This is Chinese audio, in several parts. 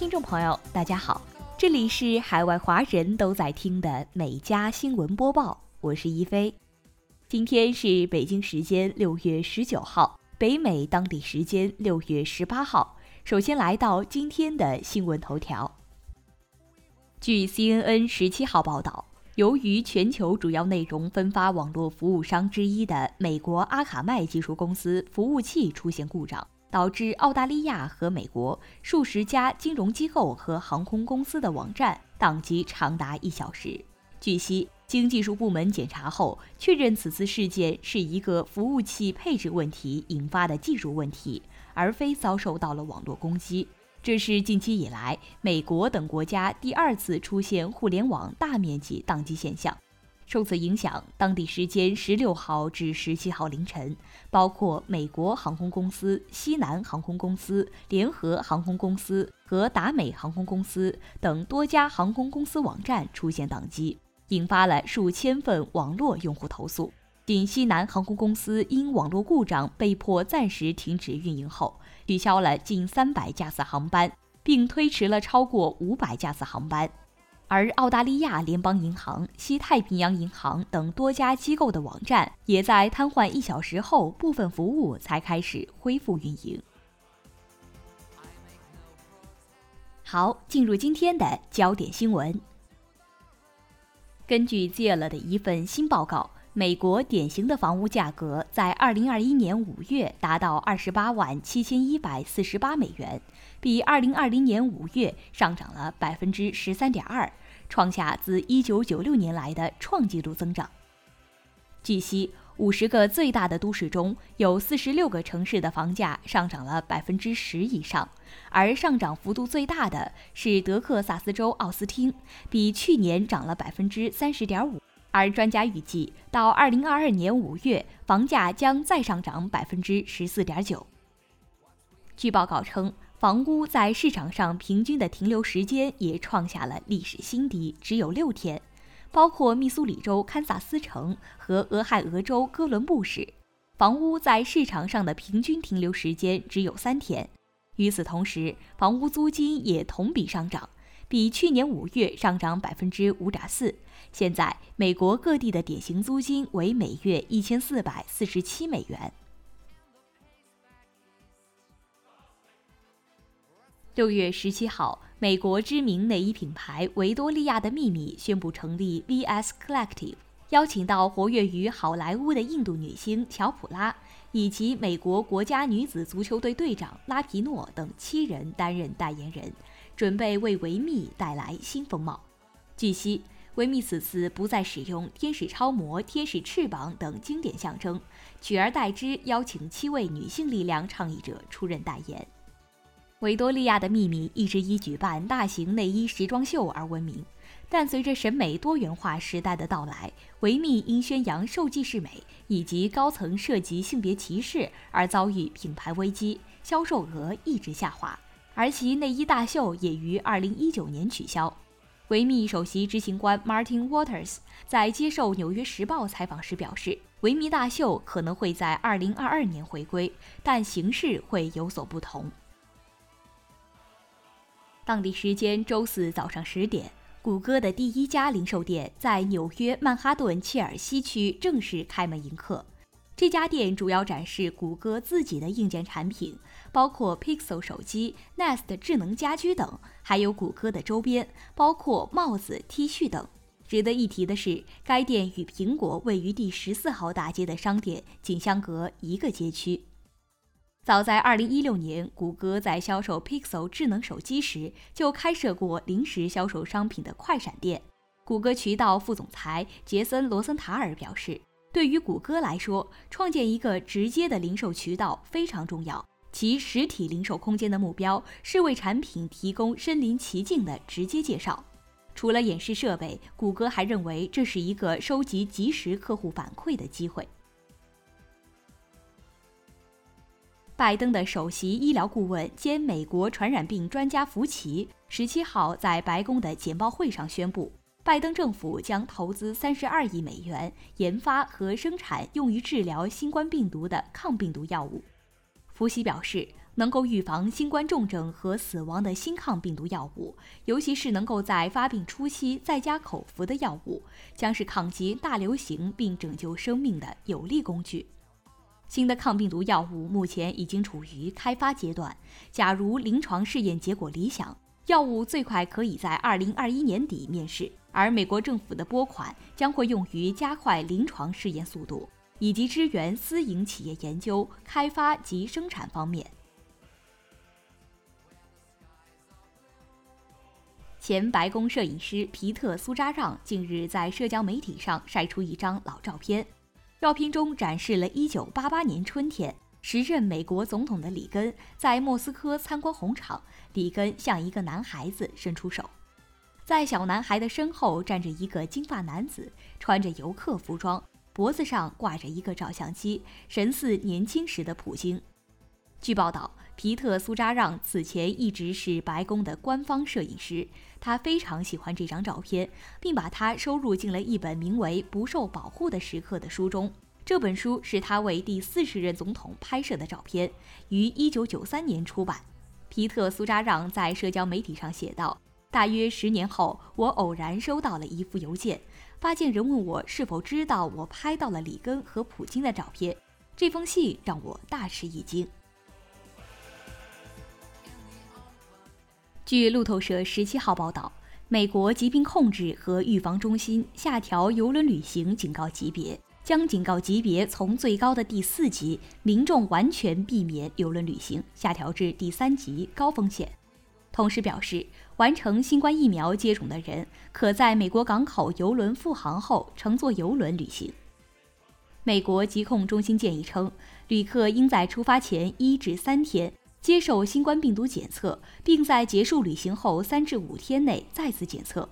听众朋友，大家好，这里是海外华人都在听的美加新闻播报，我是一飞。今天是北京时间六月十九号，北美当地时间六月十八号。首先来到今天的新闻头条。据 CNN 十七号报道，由于全球主要内容分发网络服务商之一的美国阿卡迈技术公司服务器出现故障。导致澳大利亚和美国数十家金融机构和航空公司的网站宕机长达一小时。据悉，经技术部门检查后，确认此次事件是一个服务器配置问题引发的技术问题，而非遭受到了网络攻击。这是近期以来美国等国家第二次出现互联网大面积宕机现象。受此影响，当地时间十六号至十七号凌晨，包括美国航空公司、西南航空公司、联合航空公司和达美航空公司等多家航空公司网站出现宕机，引发了数千份网络用户投诉。仅西南航空公司因网络故障被迫暂时停止运营后，取消了近三百架次航班，并推迟了超过五百架次航班。而澳大利亚联邦银行、西太平洋银行等多家机构的网站也在瘫痪一小时后，部分服务才开始恢复运营。好，进入今天的焦点新闻。根据 Zillow 的一份新报告，美国典型的房屋价格在2021年5月达到28万7148美元，比2020年5月上涨了13.2%。创下自1996年来的创纪录增长。据悉，五十个最大的都市中有46个城市的房价上涨了百分之十以上，而上涨幅度最大的是德克萨斯州奥斯汀，比去年涨了百分之三十点五。而专家预计，到2022年5月，房价将再上涨百分之十四点九。据报告称。房屋在市场上平均的停留时间也创下了历史新低，只有六天。包括密苏里州堪萨斯城和俄亥俄州哥伦布市，房屋在市场上的平均停留时间只有三天。与此同时，房屋租金也同比上涨，比去年五月上涨百分之五点四。现在，美国各地的典型租金为每月一千四百四十七美元。六月十七号，美国知名内衣品牌维多利亚的秘密宣布成立 VS Collective，邀请到活跃于好莱坞的印度女星乔普拉以及美国国家女子足球队队长拉皮诺等七人担任代言人，准备为维密带来新风貌。据悉，维密此次不再使用天使超模、天使翅膀等经典象征，取而代之邀请七位女性力量倡议者出任代言。维多利亚的秘密一直以举办大型内衣时装秀而闻名，但随着审美多元化时代的到来，维密因宣扬受气式美以及高层涉及性别歧视而遭遇品牌危机，销售额一直下滑，而其内衣大秀也于2019年取消。维密首席执行官 Martin Waters 在接受《纽约时报》采访时表示，维密大秀可能会在2022年回归，但形式会有所不同。当地时间周四早上十点，谷歌的第一家零售店在纽约曼哈顿切尔西区正式开门迎客。这家店主要展示谷歌自己的硬件产品，包括 Pixel 手机、Nest 智能家居等，还有谷歌的周边，包括帽子、T 恤等。值得一提的是，该店与苹果位于第十四号大街的商店仅相隔一个街区。早在2016年，谷歌在销售 Pixel 智能手机时就开设过临时销售商品的快闪店。谷歌渠道副总裁杰森·罗森塔尔表示：“对于谷歌来说，创建一个直接的零售渠道非常重要。其实体零售空间的目标是为产品提供身临其境的直接介绍。除了演示设备，谷歌还认为这是一个收集即时客户反馈的机会。”拜登的首席医疗顾问兼美国传染病专家福奇十七号在白宫的简报会上宣布，拜登政府将投资三十二亿美元研发和生产用于治疗新冠病毒的抗病毒药物。福奇表示，能够预防新冠重症和死亡的新抗病毒药物，尤其是能够在发病初期在家口服的药物，将是抗击大流行并拯救生命的有力工具。新的抗病毒药物目前已经处于开发阶段，假如临床试验结果理想，药物最快可以在二零二一年底面世。而美国政府的拨款将会用于加快临床试验速度，以及支援私营企业研究、开发及生产方面。前白宫摄影师皮特·苏扎让近日在社交媒体上晒出一张老照片，照片中展示了1988年春天，时任美国总统的里根在莫斯科参观红场，里根向一个男孩子伸出手，在小男孩的身后站着一个金发男子，穿着游客服装，脖子上挂着一个照相机，神似年轻时的普京。据报道。皮特·苏扎让此前一直是白宫的官方摄影师，他非常喜欢这张照片，并把它收入进了一本名为《不受保护的时刻》的书中。这本书是他为第四十任总统拍摄的照片，于1993年出版。皮特·苏扎让在社交媒体上写道：“大约十年后，我偶然收到了一封邮件，发件人问我是否知道我拍到了里根和普京的照片。这封信让我大吃一惊。”据路透社十七号报道，美国疾病控制和预防中心下调邮轮旅行警告级别，将警告级别从最高的第四级“民众完全避免邮轮旅行”下调至第三级“高风险”。同时表示，完成新冠疫苗接种的人可在美国港口邮轮复航后乘坐邮轮旅行。美国疾控中心建议称，旅客应在出发前一至三天。接受新冠病毒检测，并在结束旅行后三至五天内再次检测。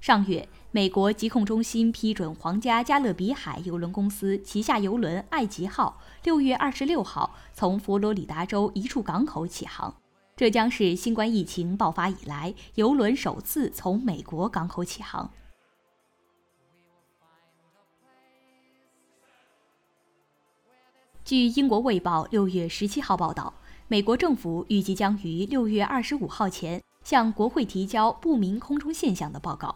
上月，美国疾控中心批准皇家加勒比海邮轮公司旗下邮轮“爱吉号”六月二十六号从佛罗里达州一处港口起航，这将是新冠疫情爆发以来邮轮首次从美国港口起航。据英国《卫报》六月十七号报道。美国政府预计将于六月二十五号前向国会提交不明空中现象的报告。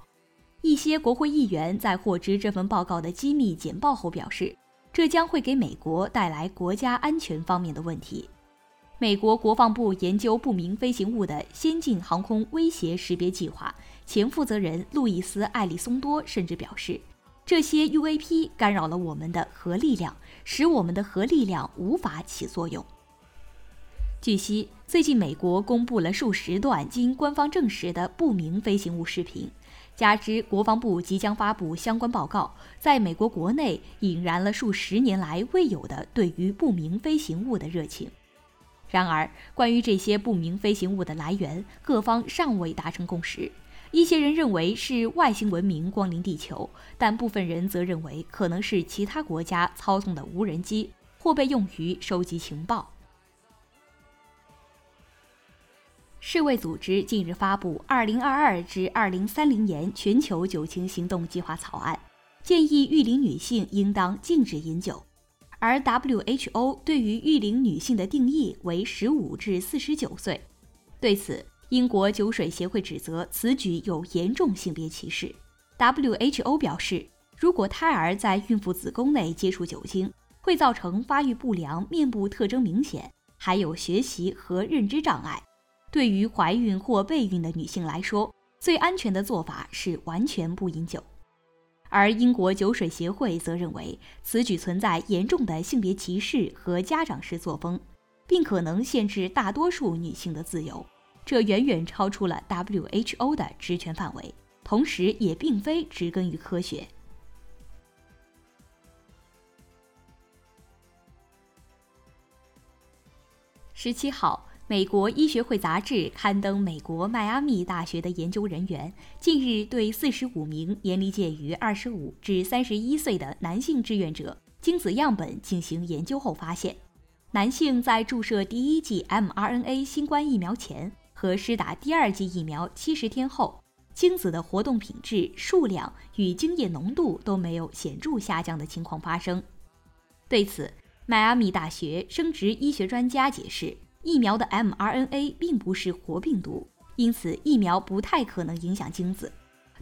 一些国会议员在获知这份报告的机密简报后表示，这将会给美国带来国家安全方面的问题。美国国防部研究不明飞行物的先进航空威胁识别计划前负责人路易斯·艾利松多甚至表示，这些 UAP 干扰了我们的核力量，使我们的核力量无法起作用。据悉，最近美国公布了数十段经官方证实的不明飞行物视频，加之国防部即将发布相关报告，在美国国内引燃了数十年来未有的对于不明飞行物的热情。然而，关于这些不明飞行物的来源，各方尚未达成共识。一些人认为是外星文明光临地球，但部分人则认为可能是其他国家操纵的无人机，或被用于收集情报。世卫组织近日发布《二零二二至二零三零年全球酒精行动计划》草案，建议育龄女性应当禁止饮酒，而 WHO 对于育龄女性的定义为十五至四十九岁。对此，英国酒水协会指责此举有严重性别歧视。WHO 表示，如果胎儿在孕妇子宫内接触酒精，会造成发育不良、面部特征明显，还有学习和认知障碍。对于怀孕或备孕的女性来说，最安全的做法是完全不饮酒。而英国酒水协会则认为，此举存在严重的性别歧视和家长式作风，并可能限制大多数女性的自由，这远远超出了 WHO 的职权范围，同时也并非植根于科学。十七号。美国医学会杂志刊登美国迈阿密大学的研究人员近日对四十五名年龄介于二十五至三十一岁的男性志愿者精子样本进行研究后发现，男性在注射第一剂 mRNA 新冠疫苗前和施打第二剂疫苗七十天后，精子的活动品质、数量与精液浓度都没有显著下降的情况发生。对此，迈阿密大学生殖医学专家解释。疫苗的 mRNA 并不是活病毒，因此疫苗不太可能影响精子。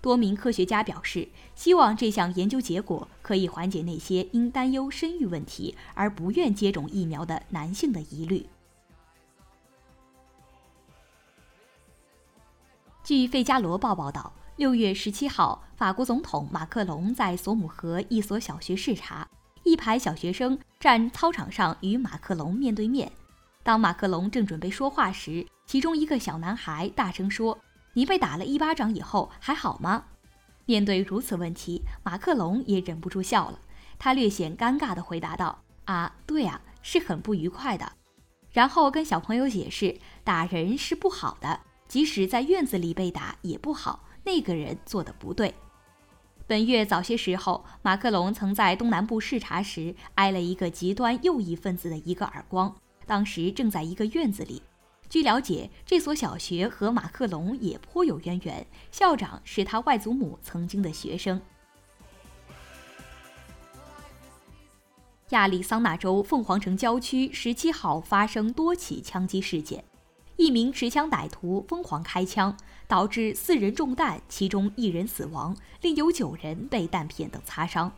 多名科学家表示，希望这项研究结果可以缓解那些因担忧生育问题而不愿接种疫苗的男性的疑虑。据《费加罗报》报道，六月十七号，法国总统马克龙在索姆河一所小学视察，一排小学生站操场上与马克龙面对面。当马克龙正准备说话时，其中一个小男孩大声说。你被打了一巴掌以后还好吗？面对如此问题，马克龙也忍不住笑了。他略显尴尬地回答道：“啊，对啊，是很不愉快的。”然后跟小朋友解释，打人是不好的，即使在院子里被打也不好。那个人做的不对。本月早些时候，马克龙曾在东南部视察时挨了一个极端右翼分子的一个耳光，当时正在一个院子里。据了解，这所小学和马克龙也颇有渊源，校长是他外祖母曾经的学生。亚利桑那州凤凰城郊区十七号发生多起枪击事件，一名持枪歹徒疯狂开枪，导致四人中弹，其中一人死亡，另有九人被弹片等擦伤。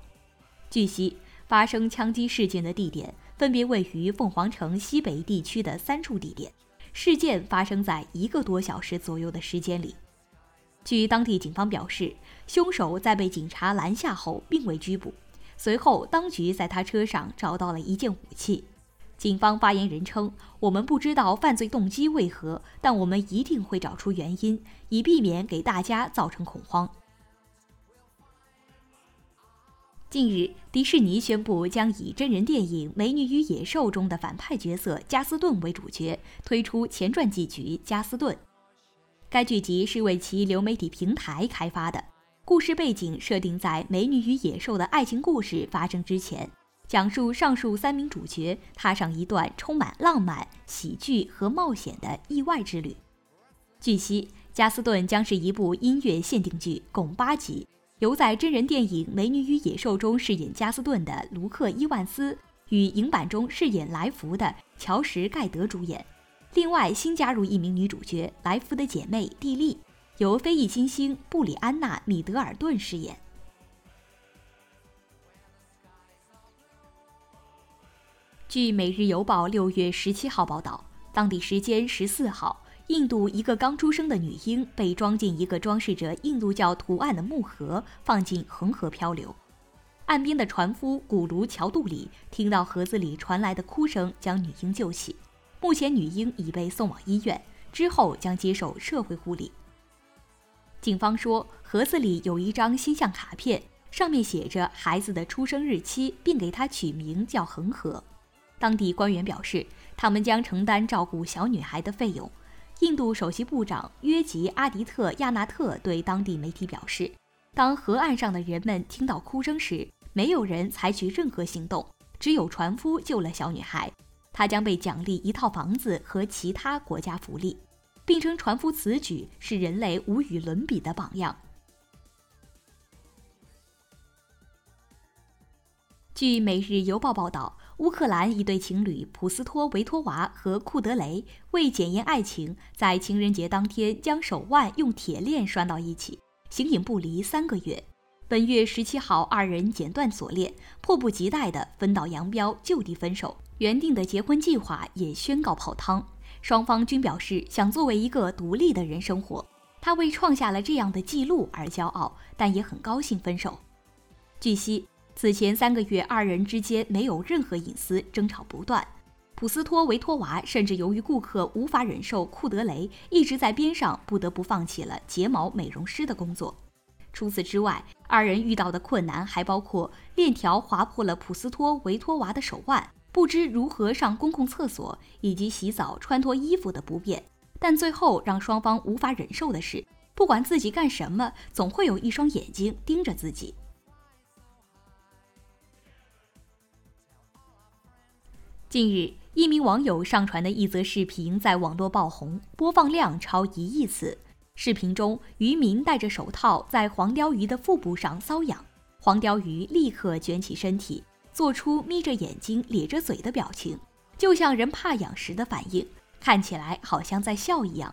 据悉，发生枪击事件的地点分别位于凤凰城西北地区的三处地点。事件发生在一个多小时左右的时间里。据当地警方表示，凶手在被警察拦下后并未拘捕。随后，当局在他车上找到了一件武器。警方发言人称：“我们不知道犯罪动机为何，但我们一定会找出原因，以避免给大家造成恐慌。”近日，迪士尼宣布将以真人电影《美女与野兽》中的反派角色加斯顿为主角，推出前传剧集《加斯顿》。该剧集是为其流媒体平台开发的，故事背景设定在《美女与野兽》的爱情故事发生之前，讲述上述三名主角踏上一段充满浪漫、喜剧和冒险的意外之旅。据悉，《加斯顿》将是一部音乐限定剧，共八集。由在真人电影《美女与野兽》中饰演加斯顿的卢克·伊万斯与影版中饰演来福的乔什·盖德主演。另外，新加入一名女主角，来福的姐妹蒂莉，由非裔新星布里安娜·米德尔顿饰演。据《每日邮报》六月十七号报道，当地时间十四号。印度一个刚出生的女婴被装进一个装饰着印度教图案的木盒，放进恒河漂流。岸边的船夫古卢乔杜里听到盒子里传来的哭声，将女婴救起。目前女婴已被送往医院，之后将接受社会护理。警方说，盒子里有一张心象卡片，上面写着孩子的出生日期，并给他取名叫恒河。当地官员表示，他们将承担照顾小女孩的费用。印度首席部长约吉·阿迪特·亚纳特对当地媒体表示：“当河岸上的人们听到哭声时，没有人采取任何行动，只有船夫救了小女孩。他将被奖励一套房子和其他国家福利，并称船夫此举是人类无与伦比的榜样。”据《每日邮报》报道。乌克兰一对情侣普斯托维托娃和库德雷为检验爱情，在情人节当天将手腕用铁链拴到一起，形影不离三个月。本月十七号，二人剪断锁链，迫不及待地分道扬镳，就地分手。原定的结婚计划也宣告泡汤。双方均表示想作为一个独立的人生活。他为创下了这样的记录而骄傲，但也很高兴分手。据悉。此前三个月，二人之间没有任何隐私，争吵不断。普斯托维托娃甚至由于顾客无法忍受库德雷一直在边上，不得不放弃了睫毛美容师的工作。除此之外，二人遇到的困难还包括链条划破了普斯托维托娃的手腕，不知如何上公共厕所，以及洗澡穿脱衣服的不便。但最后让双方无法忍受的是，不管自己干什么，总会有一双眼睛盯着自己。近日，一名网友上传的一则视频在网络爆红，播放量超一亿次。视频中，渔民戴着手套在黄鲷鱼的腹部上搔痒，黄鲷鱼立刻卷起身体，做出眯着眼睛、咧着嘴的表情，就像人怕痒时的反应。看起来好像在笑一样。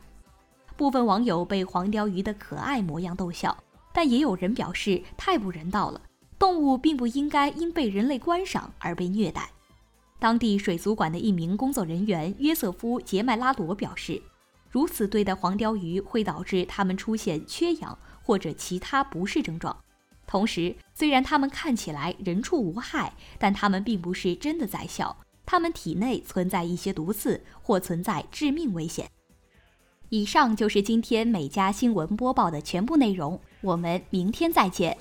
部分网友被黄鲷鱼的可爱模样逗笑，但也有人表示太不人道了，动物并不应该因被人类观赏而被虐待。当地水族馆的一名工作人员约瑟夫·杰麦拉罗表示，如此对待黄鲷鱼会导致它们出现缺氧或者其他不适症状。同时，虽然它们看起来人畜无害，但它们并不是真的在笑，它们体内存在一些毒刺或存在致命危险。以上就是今天美家新闻播报的全部内容，我们明天再见。